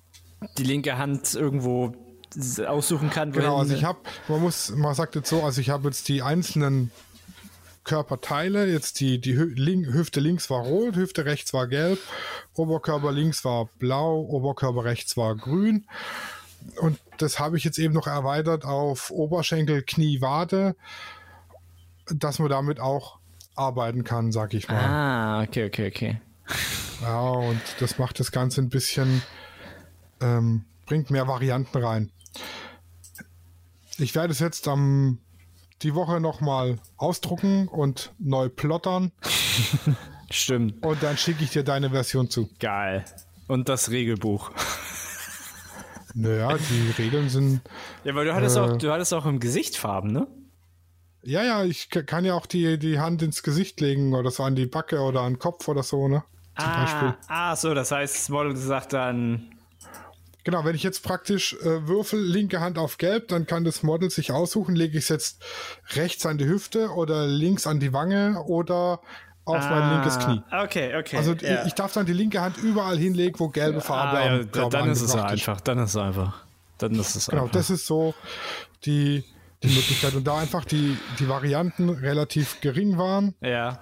die linke Hand irgendwo aussuchen kann. Genau, also ich habe, man muss, man sagt jetzt so, also ich habe jetzt die einzelnen Körperteile, jetzt die, die Hü Link, Hüfte links war rot, Hüfte rechts war gelb, Oberkörper links war blau, Oberkörper rechts war grün. Und das habe ich jetzt eben noch erweitert auf Oberschenkel, Knie, Wade, dass man damit auch arbeiten kann, sag ich mal. Ah, okay, okay, okay. Ja, und das macht das Ganze ein bisschen, ähm, bringt mehr Varianten rein. Ich werde es jetzt am die Woche nochmal ausdrucken und neu plottern Stimmt. und dann schicke ich dir deine Version zu. Geil. Und das Regelbuch. Naja, die Regeln sind. Ja, weil du hattest, Äh. auch, du hattest auch im Gesicht Farben, ne? Ja, ja, ich kann ja auch die, die Hand ins Gesicht legen oder so an die Backe oder an den Kopf oder so, ne? Zum Ah, Beispiel. ah, so, das heißt, das Model sagt dann, Genau, wenn ich jetzt praktisch äh, würfel, linke Hand auf gelb, dann kann das Model sich aussuchen, lege ich es jetzt rechts an die Hüfte oder links an die Wange oder auf mein linkes Knie. Ah, Okay, okay. Also ja. ich darf dann die linke Hand überall hinlegen, wo gelbe Farbe ah, ja, am Körper dann ist es einfach. Dann ist es einfach. Dann ist es Genau, einfach. das ist so die, die Möglichkeit. Und da einfach die, die Varianten relativ gering waren, ja.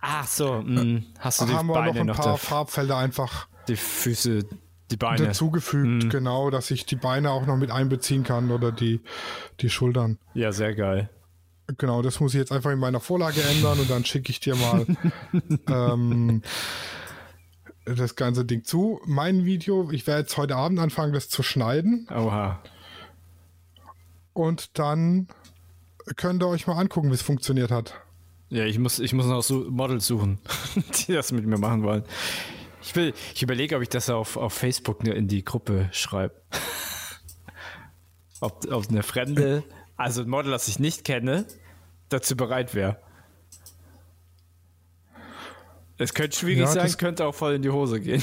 Ach so, mh, hast du die haben wir noch ein noch, paar da, Farbfelder einfach die Füße, die Beine. dazugefügt, Mhm. genau, dass ich die Beine auch noch mit einbeziehen kann oder die, die Schultern. Ja, sehr geil. Genau, das muss ich jetzt einfach in meiner Vorlage ändern und dann schicke ich dir mal ähm, das ganze Ding zu. Mein Video, ich werde jetzt heute Abend anfangen, das zu schneiden Oha. und dann könnt ihr euch mal angucken, wie es funktioniert hat. Ja, ich muss, ich muss noch so Models suchen, die das mit mir machen wollen. Ich will, ich überlege, ob ich das auf, auf Facebook in die Gruppe schreibe. ob, ob eine Fremde, also ein Model, das ich nicht kenne, dazu bereit wäre. Es könnte schwierig Ja, sein, könnte auch voll in die Hose gehen.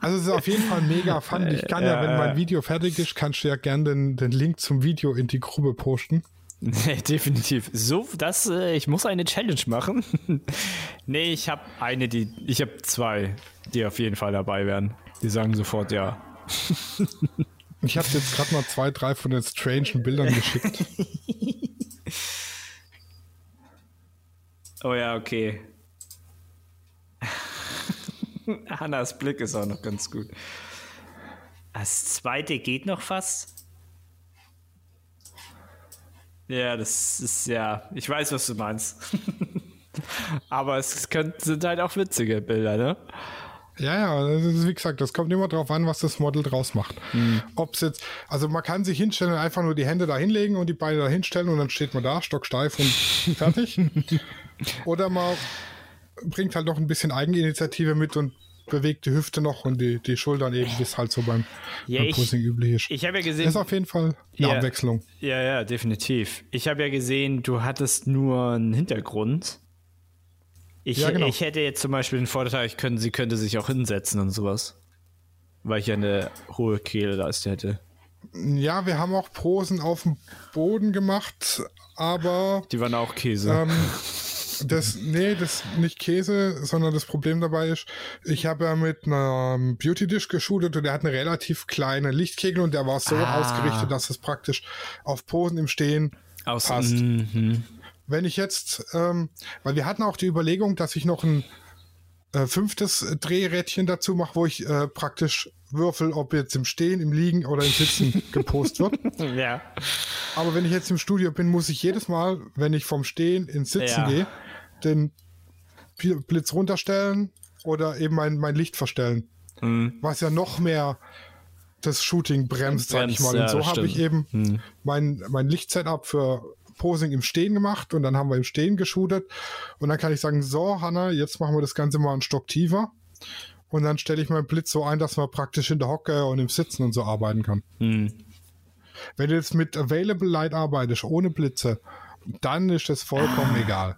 Also es ist auf jeden Fall mega fun. Ich kann ja, wenn mein Video fertig ist, kannst du ja gerne den, den Link zum Video in die Gruppe posten. Nee, definitiv. So, das, äh, ich muss eine Challenge machen. nee, ich habe eine, die, ich habe zwei, die auf jeden Fall dabei wären. Die sagen sofort ja. Ich habe jetzt gerade mal zwei, drei von den strangen Bildern geschickt. Oh ja, okay. Hannas Blick ist auch noch ganz gut. Das zweite geht noch fast. Ja, das ist ja. Ich weiß, was du meinst. Aber es könnte, sind halt auch witzige Bilder, ne? Ja, ja, das ist, wie gesagt, das kommt immer drauf an, was das Model draus macht. Ob es jetzt, also man kann sich hinstellen und einfach nur die Hände da hinlegen und die Beine da hinstellen und dann steht man da, stocksteif und fertig. Oder man bringt halt noch ein bisschen Eigeninitiative mit und bewegt die Hüfte noch und die, die Schultern eben, wie es halt so beim, Ja, beim ich- Posing üblich ist. Ich habe ja Das gesehen. ist auf jeden Fall eine Ja. Abwechslung. Ja, ja, definitiv. Ich habe ja gesehen, du hattest nur einen Hintergrund. Ich, Ja, genau. ich hätte jetzt zum Beispiel den Vorteil, ich könnte, sie könnte sich auch hinsetzen und sowas. Weil ich ja eine hohe Kehlleiste hätte. Ja, wir haben auch Posen auf dem Boden gemacht, aber Die waren auch Käse. Ähm, das, nee, das nicht Käse, sondern das Problem dabei ist, ich habe ja mit einem Beauty-Dish geshootet und der hat eine relativ kleine Lichtkegel und der war so Ah. ausgerichtet, dass es praktisch auf Posen im Stehen Aus, passt. Mhm. Wenn ich jetzt, ähm, weil wir hatten auch die Überlegung, dass ich noch ein äh, fünftes Drehrädchen dazu mache, wo ich äh, praktisch würfel, ob jetzt im Stehen, im Liegen oder im Sitzen gepost wird. Ja. Aber wenn ich jetzt im Studio bin, muss ich jedes Mal, wenn ich vom Stehen ins Sitzen Ja. gehe, den Blitz runterstellen oder eben mein, mein Licht verstellen. Mhm. Was ja noch mehr das Shooting bremst, sag ich mal. Und ja, so habe ich stimmt. Mhm. eben mein, mein Lichtsetup für Posing im Stehen gemacht und dann haben wir im Stehen geshootet. Und dann kann ich sagen, so, Hanna, jetzt machen wir das Ganze mal einen Stock tiefer. Und dann stelle ich meinen Blitz so ein, dass man praktisch in der Hocke und im Sitzen und so arbeiten kann. Mhm. Wenn du jetzt mit Available Light arbeitest, ohne Blitze, dann ist das vollkommen Ah. egal.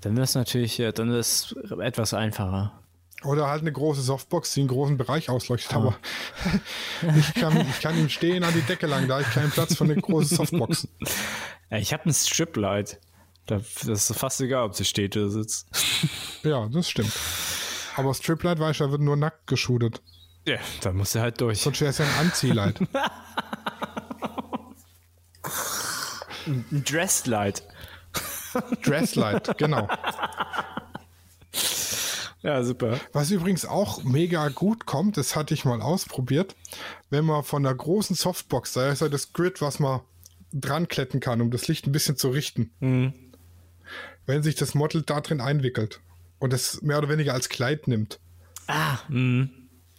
Dann wäre es natürlich, ja, dann ist es etwas einfacher. Oder halt eine große Softbox, die einen großen Bereich ausleuchtet. Ah. Aber ich kann, ich kann im Stehen an die Decke lang, da ich keinen Platz für eine große Softbox. Ja, ich habe ein Striplight. Da, das ist fast egal, ob sie steht oder sitzt. Ja, das stimmt. Aber Striplight, weißt du, da wird nur nackt geshootet. Ja, da muss er halt durch. Sonst wäre es ja ein Anziehlight. Ein Dressed Light. Dresslight, genau. Ja, super. Was übrigens auch mega gut kommt, das hatte ich mal ausprobiert, wenn man von der großen Softbox, da ist ja das Grid, was man dran kletten kann, um das Licht ein bisschen zu richten. Wenn sich das Model da drin einwickelt und es mehr oder weniger als Kleid nimmt. Ah, mh.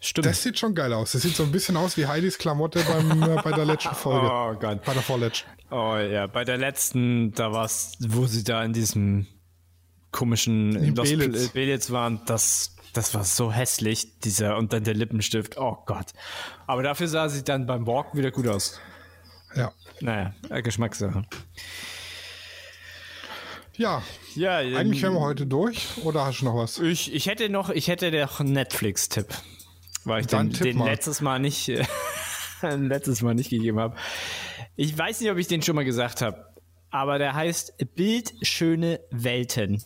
Stimmt. Das sieht schon geil aus. Das sieht so ein bisschen aus wie Heidis Klamotte beim, äh, bei der letzten Folge. oh Gott. Bei der vorletzten. Oh ja, bei der letzten, da war es, wo sie da in diesem komischen In Belitz. Waren, das, das war so hässlich, dieser und dann der Lippenstift. Oh Gott. Aber dafür sah sie dann beim Walken wieder gut aus. Ja. Naja, äh, Geschmackssache. Ja, Ja, eigentlich wären wir heute durch. Oder hast du noch was? Ich, ich hätte noch, ich hätte noch einen Netflix-Tipp. Weil ich Dann den, den mal. letztes Mal nicht, letztes Mal nicht gegeben habe. Ich weiß nicht, ob ich den schon mal gesagt habe, aber der heißt Bildschöne Welten.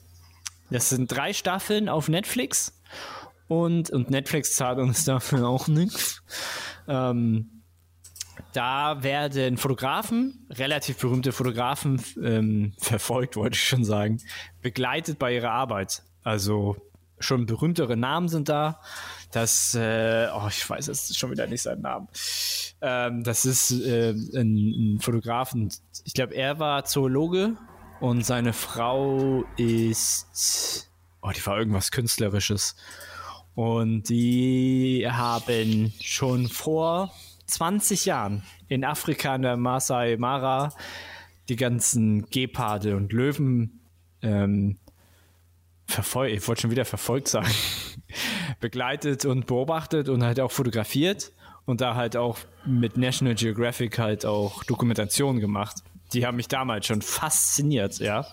Das sind drei Staffeln auf Netflix und, und Netflix zahlt uns dafür auch nichts. Ähm, da werden Fotografen, relativ berühmte Fotografen, ähm, verfolgt, wollte ich schon sagen, begleitet bei ihrer Arbeit. Also schon berühmtere Namen sind da. Das, äh, oh, ich weiß jetzt schon wieder nicht seinen Namen. Ähm, das ist äh, ein, ein Fotograf. Ich glaube, er war Zoologe und seine Frau ist, oh, die war irgendwas Künstlerisches. Und die haben schon vor 20 Jahren in Afrika in der Masai Mara die ganzen Geparde und Löwen ähm, verfolgt, ich wollte schon wieder verfolgt sagen, begleitet und beobachtet und halt auch fotografiert und da halt auch mit National Geographic halt auch Dokumentationen gemacht. Die haben mich damals schon fasziniert, ja.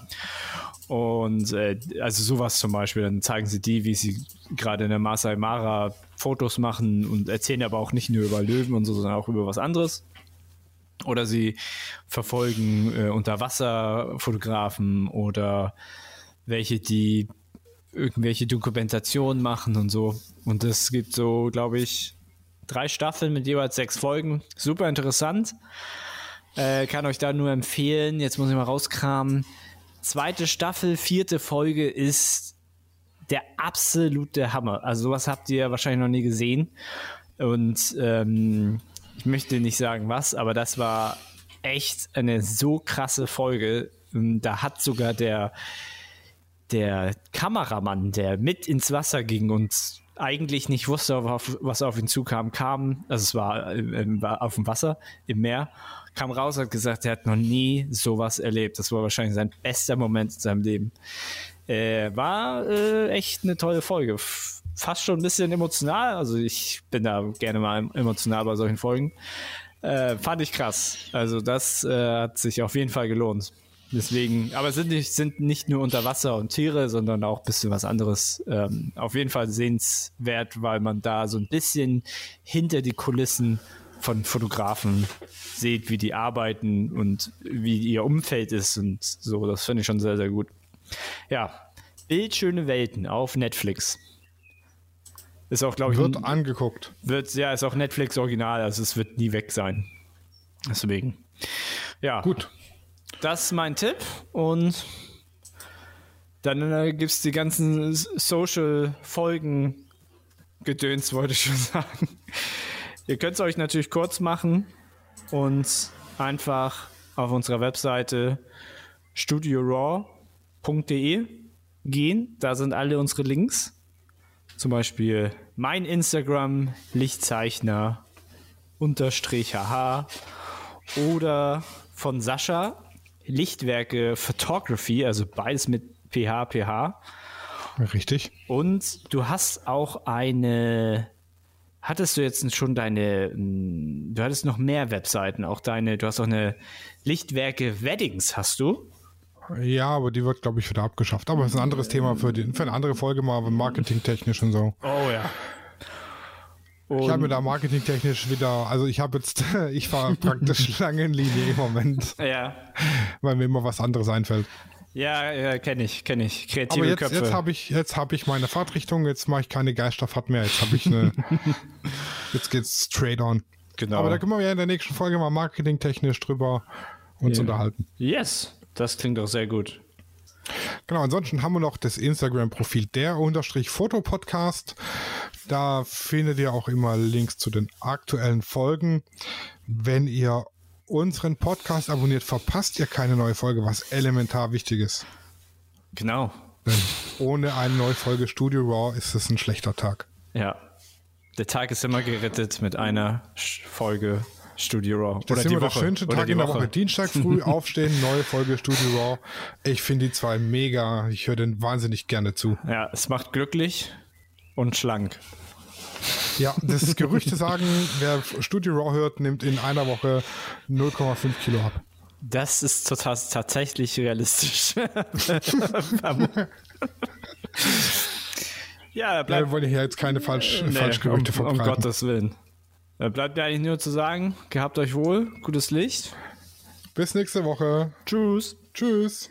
Und äh, also sowas zum Beispiel, dann zeigen sie die, wie sie gerade in der Masai Mara Fotos machen und erzählen aber auch nicht nur über Löwen und so, sondern auch über was anderes. Oder sie verfolgen äh, Unterwasserfotografen oder welche, die irgendwelche Dokumentationen machen und so. Und es gibt so, glaube ich, drei Staffeln mit jeweils sechs Folgen. Super interessant. Äh, kann euch da nur empfehlen. Jetzt muss ich mal rauskramen. Zweite Staffel, vierte Folge ist der absolute Hammer. Also sowas habt ihr wahrscheinlich noch nie gesehen. Und ähm, ich möchte nicht sagen was, aber das war echt eine so krasse Folge. Da hat sogar der, der Kameramann, der mit ins Wasser ging und eigentlich nicht wusste, was auf ihn zukam, kam, also es war, äh, war auf dem Wasser, im Meer, kam raus und hat gesagt, er hat noch nie sowas erlebt. Das war wahrscheinlich sein bester Moment in seinem Leben. Äh, war äh, echt eine tolle Folge. Fast schon ein bisschen emotional. Also ich bin da gerne mal emotional bei solchen Folgen. Äh, fand ich krass. Also das äh, hat sich auf jeden Fall gelohnt. Deswegen, aber es sind nicht, sind nicht nur unter Wasser und Tiere, sondern auch ein bisschen was anderes. Ähm, auf jeden Fall sehenswert, weil man da so ein bisschen hinter die Kulissen von Fotografen seht, wie die arbeiten und wie ihr Umfeld ist und so. Das finde ich schon sehr, sehr gut. Ja, Bildschöne Welten auf Netflix. Ist auch, glaube ich. Wird angeguckt. Wird, ja, ist auch Netflix Original, also es wird nie weg sein. Deswegen. Ja. Gut. Das ist mein Tipp und dann äh, gibt es die ganzen Social-Folgen Gedöns, wollte ich schon sagen. Ihr könnt es euch natürlich kurz machen und einfach auf unserer Webseite studioraw.de gehen. Da sind alle unsere Links. Zum Beispiel mein Instagram, Lichtzeichner, unterstrich haha. Oder von Sascha, Lichtwerke Photography, also beides mit PH, PH. Richtig. Und du hast auch eine hattest du jetzt schon deine, hm, du hattest noch mehr Webseiten, auch deine, du hast auch eine Lichtwerke Weddings, hast du? Ja, aber die wird, glaube ich, wieder abgeschafft. Aber das ist ein anderes Thema für, die, für eine andere Folge mal, marketingtechnisch und so. Oh ja. Und ich habe mir da marketingtechnisch wieder, also ich habe jetzt, ich fahre praktisch lange in Linie im Moment. Ja. Weil mir immer was anderes einfällt. Ja, ja kenne ich, kenne ich. Kreative Aber jetzt, Köpfe. jetzt habe ich, jetzt habe ich meine Fahrtrichtung, jetzt mache ich keine Geisterfahrt mehr, jetzt habe ich eine, jetzt geht's straight on. Genau. Aber da können wir ja in der nächsten Folge mal marketingtechnisch drüber uns Ja. unterhalten. Yes, das klingt doch sehr gut. Genau, ansonsten haben wir noch das Instagram-Profil der unterstrich Fotopodcast. Da findet ihr auch immer Links zu den aktuellen Folgen. Wenn ihr unseren Podcast abonniert, verpasst ihr keine neue Folge, was elementar wichtig ist. Genau. Denn ohne eine neue Folge Studio Raw ist es ein schlechter Tag. Ja. Der Tag ist immer gerettet mit einer Folge Studio Raw. Das ist die immer der Woche. schönste Oder Tag die in der Woche. Dienstag früh aufstehen, neue Folge Studio Raw. Ich finde die zwei mega. Ich höre den wahnsinnig gerne zu. Ja, es macht glücklich und schlank. Ja, das Gerüchte sagen, wer Studio Raw hört, nimmt in einer Woche 0,5 Kilo ab. Das ist total, tatsächlich realistisch. ja, Ja, bleibt wir wollen hier jetzt keine falsch, Nee, Falschgerüchte um, um verbreiten. Gottes Willen. Da bleibt mir eigentlich nur zu sagen, gehabt euch wohl, gutes Licht. Bis nächste Woche. Tschüss. Tschüss.